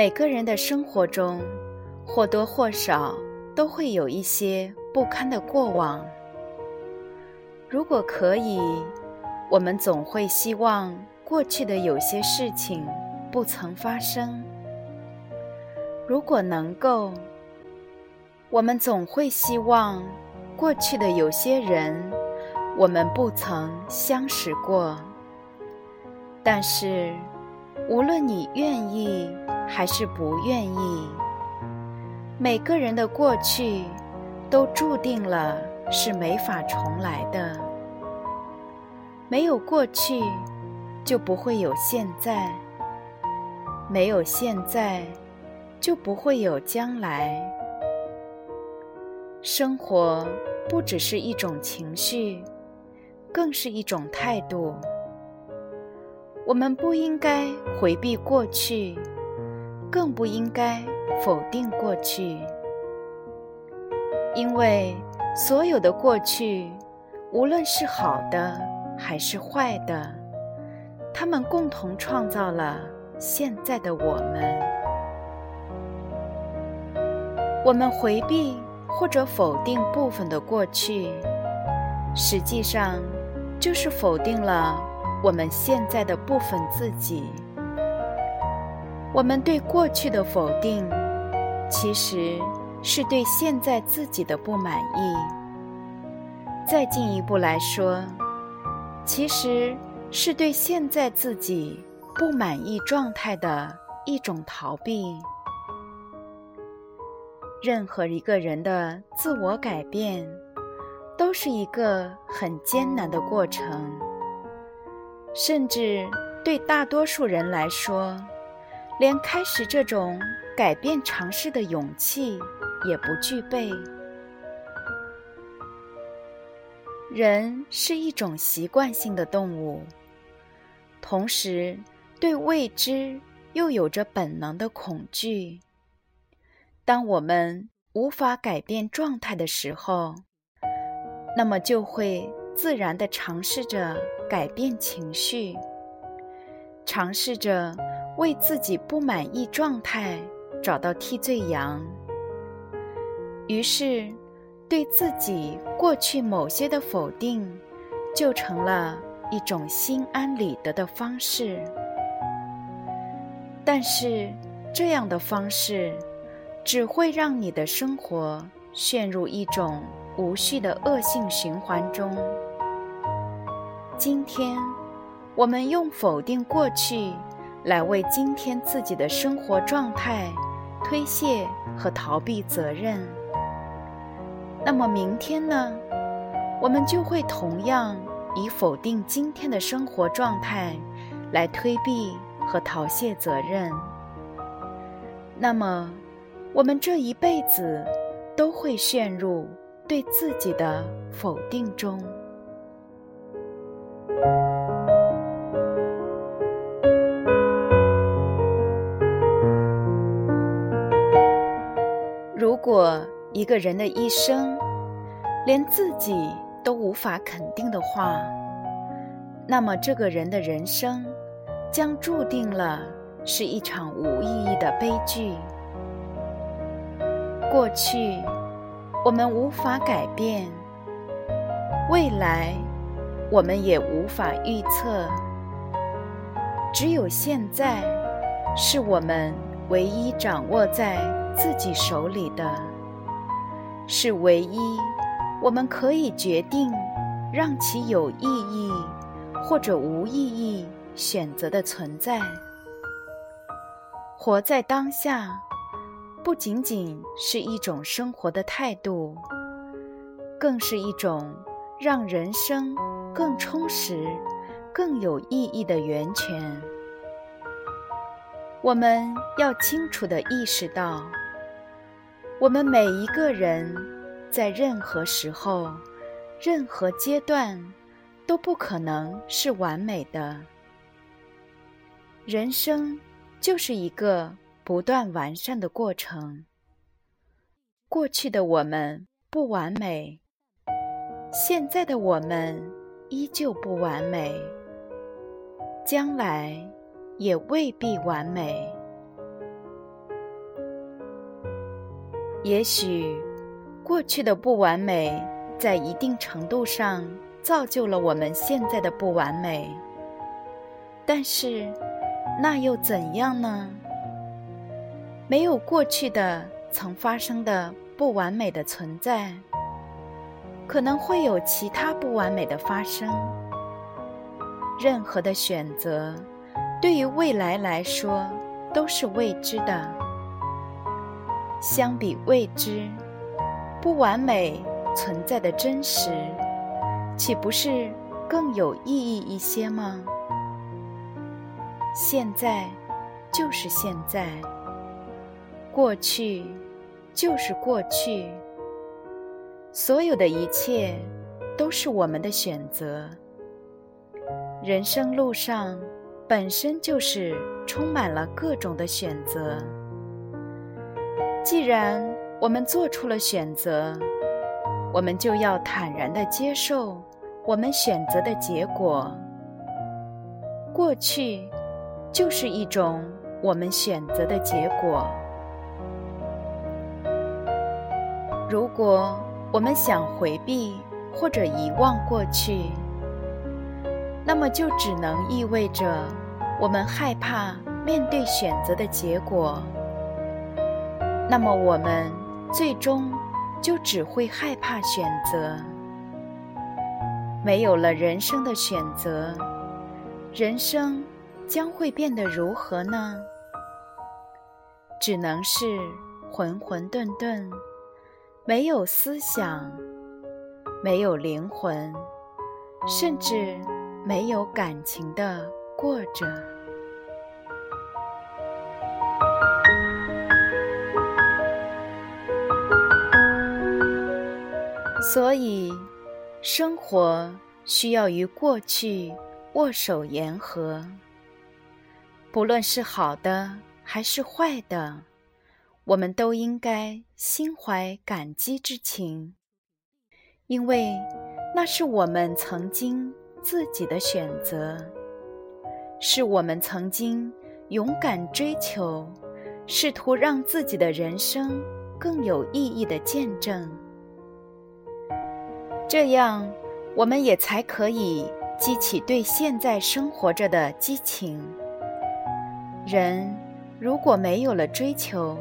每个人的生活中，或多或少都会有一些不堪的过往。如果可以，我们总会希望过去的有些事情不曾发生；如果能够，我们总会希望过去的有些人我们不曾相识过。但是，无论你愿意。还是不愿意。每个人的过去，都注定了是没法重来的。没有过去，就不会有现在；没有现在，就不会有将来。生活不只是一种情绪，更是一种态度。我们不应该回避过去。更不应该否定过去，因为所有的过去，无论是好的还是坏的，他们共同创造了现在的我们。我们回避或者否定部分的过去，实际上就是否定了我们现在的部分自己。我们对过去的否定，其实是对现在自己的不满意。再进一步来说，其实是对现在自己不满意状态的一种逃避。任何一个人的自我改变，都是一个很艰难的过程，甚至对大多数人来说。连开始这种改变尝试的勇气也不具备。人是一种习惯性的动物，同时对未知又有着本能的恐惧。当我们无法改变状态的时候，那么就会自然的尝试着改变情绪，尝试着。为自己不满意状态找到替罪羊，于是对自己过去某些的否定，就成了一种心安理得的方式。但是这样的方式，只会让你的生活陷入一种无序的恶性循环中。今天，我们用否定过去。来为今天自己的生活状态推卸和逃避责任，那么明天呢？我们就会同样以否定今天的生活状态来推避和逃卸责任。那么，我们这一辈子都会陷入对自己的否定中。如果一个人的一生连自己都无法肯定的话，那么这个人的人生将注定了是一场无意义的悲剧。过去我们无法改变，未来我们也无法预测，只有现在是我们唯一掌握在。自己手里的，是唯一我们可以决定让其有意义或者无意义选择的存在。活在当下，不仅仅是一种生活的态度，更是一种让人生更充实、更有意义的源泉。我们要清楚地意识到，我们每一个人在任何时候、任何阶段都不可能是完美的。人生就是一个不断完善的过程。过去的我们不完美，现在的我们依旧不完美，将来也未必完美。也许，过去的不完美在一定程度上造就了我们现在的不完美，但是，那又怎样呢？没有过去的。曾发生的不完美的存在，可能会有其他不完美的发生。任何的选择，对于未来来说都是未知的。相比未知，不完美存在的真实，岂不是更有意义一些吗？现在就是现在。过去就是过去，所有的一切都是我们的选择。人生路上本身就是充满了各种的选择。既然我们做出了选择，我们就要坦然的接受我们选择的结果。过去就是一种我们选择的结果。如果我们想回避或者遗忘过去，那么就只能意味着我们害怕面对选择的结果。那么我们最终就只会害怕选择。没有了人生的选择，人生将会变得如何呢？只能是浑浑沌沌。没有思想，没有灵魂，甚至没有感情的过着。所以，生活需要与过去握手言和，不论是好的还是坏的。我们都应该心怀感激之情，因为那是我们曾经自己的选择，是我们曾经勇敢追求、试图让自己的人生更有意义的见证。这样，我们也才可以激起对现在生活着的激情。人如果没有了追求，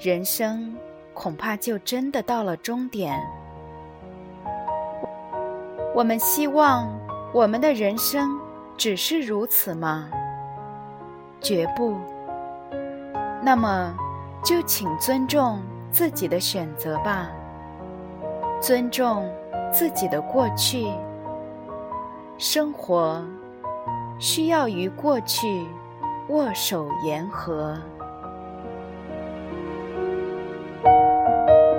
人生恐怕就真的到了终点。我们希望我们的人生只是如此吗？绝不。那么，就请尊重自己的选择吧，尊重自己的过去。生活需要与过去握手言和。